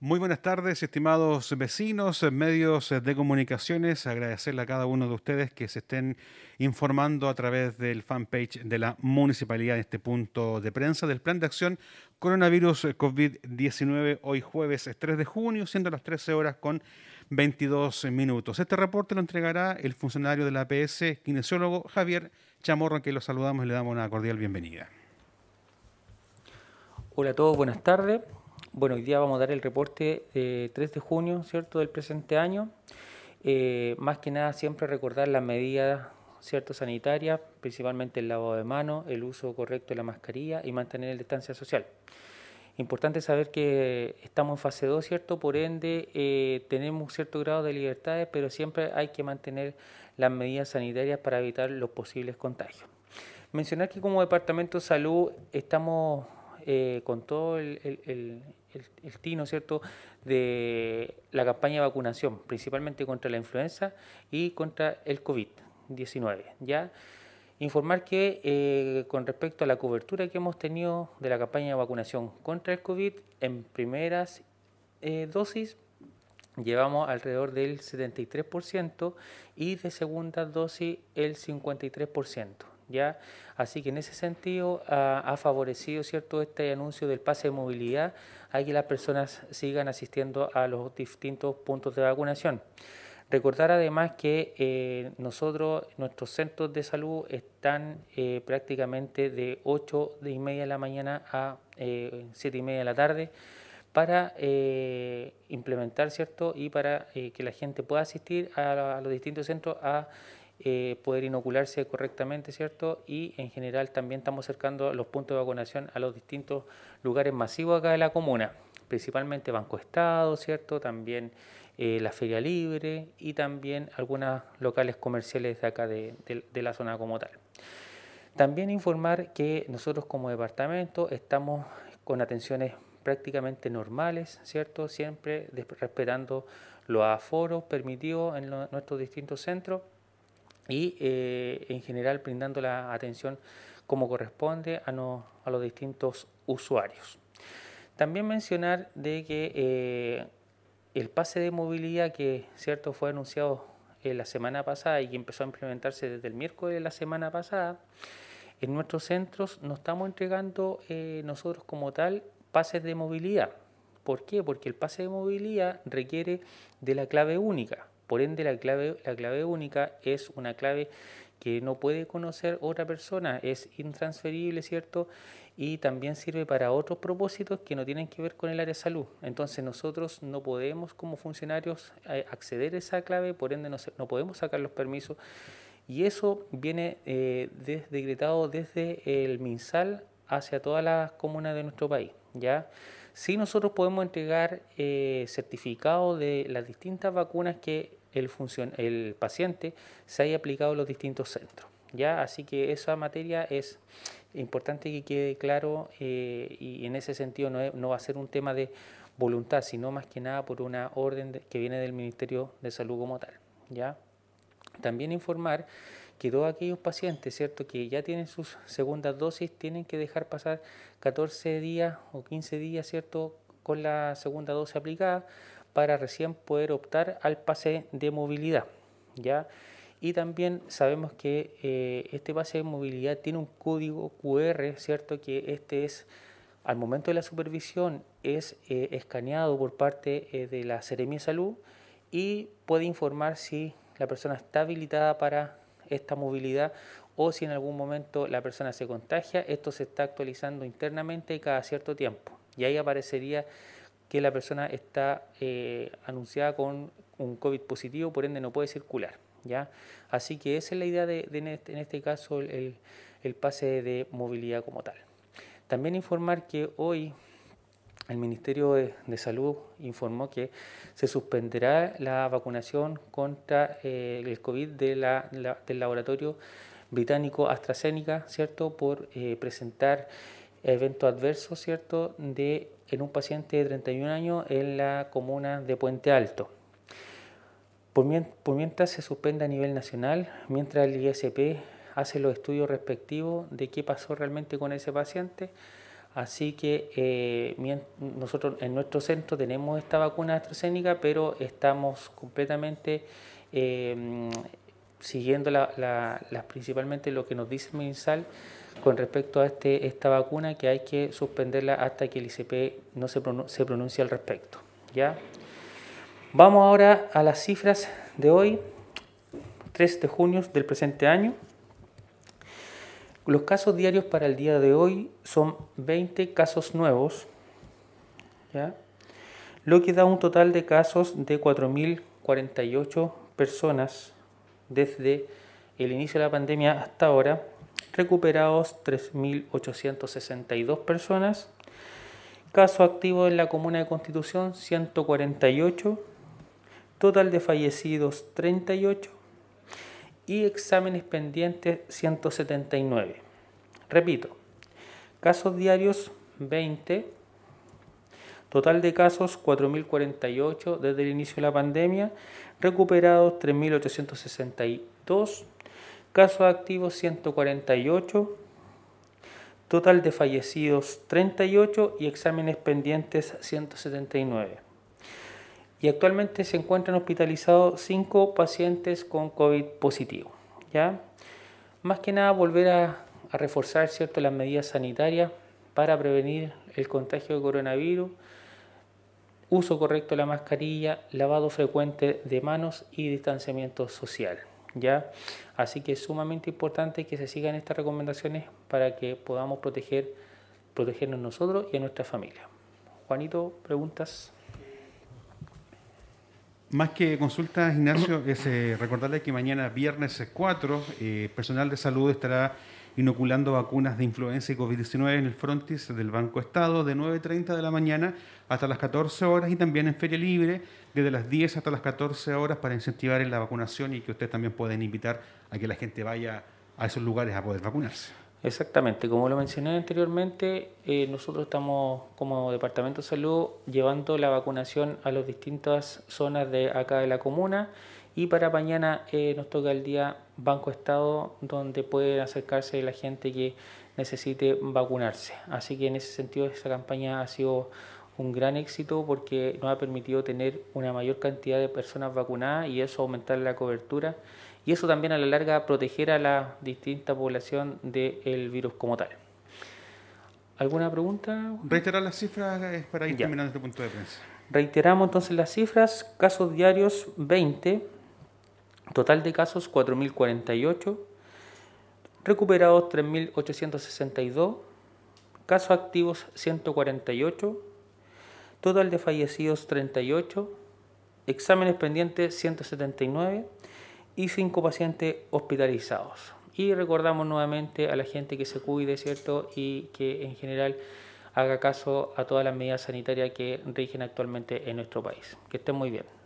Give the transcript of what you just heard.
Muy buenas tardes, estimados vecinos, medios de comunicaciones. Agradecerle a cada uno de ustedes que se estén informando a través del fanpage de la municipalidad en este punto de prensa del plan de acción coronavirus COVID-19 hoy jueves 3 de junio, siendo las 13 horas con 22 minutos. Este reporte lo entregará el funcionario de la APS, kinesiólogo Javier Chamorro, a quien lo saludamos y le damos una cordial bienvenida. Hola a todos, buenas tardes. Bueno, hoy día vamos a dar el reporte de 3 de junio, ¿cierto?, del presente año. Eh, más que nada siempre recordar las medidas cierto sanitarias, principalmente el lavado de manos, el uso correcto de la mascarilla y mantener la distancia social. Importante saber que estamos en fase 2, ¿cierto? Por ende, eh, tenemos cierto grado de libertades, pero siempre hay que mantener las medidas sanitarias para evitar los posibles contagios. Mencionar que como Departamento de Salud estamos eh, con todo el, el, tino, ¿cierto?, de la campaña de vacunación, principalmente contra la influenza y contra el COVID-19. ¿ya? Informar que eh, con respecto a la cobertura que hemos tenido de la campaña de vacunación contra el COVID, en primeras eh, dosis llevamos alrededor del 73% y de segunda dosis el 53%. ¿Ya? Así que en ese sentido ha, favorecido cierto este anuncio del pase de movilidad a que las personas sigan asistiendo a los distintos puntos de vacunación. Recordar además que eh, nosotros, nuestros centros de salud están eh, prácticamente de 8 de y media de la mañana a eh, 7 y media de la tarde para eh, implementar, ¿cierto? Y para que la gente pueda asistir a, a los distintos centros a eh, poder inocularse correctamente, ¿cierto? Y en general también estamos acercando los puntos de vacunación a los distintos lugares masivos acá de la comuna, principalmente Banco Estado, ¿cierto? También eh, la Feria Libre y también algunas locales comerciales de acá de la zona como tal. También informar que nosotros como departamento estamos con atenciones prácticamente normales, ¿cierto? Siempre respetando los aforos permitidos en nuestros distintos centros y eh, en general brindando la atención como corresponde a, los distintos usuarios. También mencionar de que eh, el pase de movilidad que cierto fue anunciado eh, la semana pasada y que empezó a implementarse desde el miércoles de la semana pasada, en nuestros centros nos estamos entregando nosotros como tal pases de movilidad. ¿Por qué? Porque el pase de movilidad requiere de la clave única. Por ende, la clave, la clave única es una clave que no puede conocer otra persona, es intransferible, ¿cierto? Y también sirve para otros propósitos que no tienen que ver con el área de salud. Entonces nosotros no podemos como funcionarios acceder a esa clave, por ende no, podemos sacar los permisos. Y eso viene eh, decretado desde el MinSal hacia todas las comunas de nuestro país. ¿ya? Sí nosotros podemos entregar eh, certificados de las distintas vacunas que el, el paciente se haya aplicado en los distintos centros. ¿ya? Así que esa materia es importante que quede claro eh, y en ese sentido no, va a ser un tema de voluntad, sino más que nada por una orden que viene del Ministerio de Salud como tal. ¿ya? También informar que todos aquellos pacientes ¿cierto? que ya tienen sus segundas dosis tienen que dejar pasar 14 días o 15 días ¿cierto? con la segunda dosis aplicada para recién poder optar al pase de movilidad. ¿ya? Y también sabemos que eh, este pase de movilidad tiene un código QR, ¿cierto? Que este es, al momento de la supervisión, es eh, escaneado por parte eh, de la Seremia Salud y puede informar si la persona está habilitada para esta movilidad o si en algún momento la persona se contagia. Esto se está actualizando internamente cada cierto tiempo. Y ahí aparecería que la persona está eh, anunciada con un COVID positivo, por ende no puede circular. ¿ya? Así que esa es la idea de, este, en, este, caso el, pase de movilidad como tal. También informar que hoy el Ministerio de, Salud informó que se suspenderá la vacunación contra eh, el COVID de del laboratorio británico AstraZeneca, ¿cierto? Por eh, presentar eventos adversos, ¿cierto? De en un paciente de 31 años en la comuna de Puente Alto. Por, mientras se suspende a nivel nacional, mientras el ISP hace los estudios respectivos de qué pasó realmente con ese paciente, Así que eh, nosotros en nuestro centro tenemos esta vacuna AstraZeneca, pero estamos completamente eh, siguiendo la, principalmente lo que nos dice el MinSal con respecto a este, esta vacuna, que hay que suspenderla hasta que el ICP no se, pronuncie al respecto. ¿ya? Vamos ahora a las cifras de hoy, 3 de junio del presente año. Los casos diarios para el día de hoy son 20 casos nuevos, lo que da un total de casos de 4.048 personas desde el inicio de la pandemia hasta ahora, recuperados 3.862 personas, caso activo en la comuna de Constitución 148, total de fallecidos 38 y exámenes pendientes 179. Repito, casos diarios 20, total de casos 4.048 desde el inicio de la pandemia, recuperados 3.862, casos activos 148, total de fallecidos 38 y exámenes pendientes 179 y actualmente se encuentran hospitalizados cinco pacientes con COVID positivo. ¿ya? Más que nada volver a, reforzar ¿cierto? las medidas sanitarias para prevenir el contagio de coronavirus, uso correcto de la mascarilla, lavado frecuente de manos y distanciamiento social. ¿Ya? Así que es sumamente importante que se sigan estas recomendaciones para que podamos proteger, protegernos nosotros y a nuestra familia. Juanito, preguntas. Más que consultas, Ignacio, es eh, recordarle que mañana, viernes 4, eh, personal de salud estará inoculando vacunas de influenza y COVID-19 en el frontis del Banco Estado de 9.30 de la mañana hasta las 14 horas y también en Feria Libre desde las 10 hasta las 14 horas para incentivar en la vacunación y que ustedes también pueden invitar a que la gente vaya a esos lugares a poder vacunarse. Exactamente, como lo mencioné anteriormente, eh, nosotros estamos como Departamento de Salud llevando la vacunación a las distintas zonas de acá de la comuna y para mañana eh, nos toca el día Banco Estado donde puede acercarse la gente que necesite vacunarse. Así que en ese sentido esa campaña ha sido un gran éxito porque nos ha permitido tener una mayor cantidad de personas vacunadas y eso aumentar la cobertura y eso también a la larga proteger a la distinta población del virus como tal. ¿Alguna pregunta? Reiterar las cifras eh, para ir terminando este punto de prensa. Reiteramos entonces las cifras, casos diarios 20, total de casos 4.048, recuperados 3.862, casos activos 148, total de fallecidos 38, exámenes pendientes 179, y cinco pacientes hospitalizados. Y recordamos nuevamente a la gente que se cuide, ¿cierto? Y que en general haga caso a todas las medidas sanitarias que rigen actualmente en nuestro país. Que estén muy bien.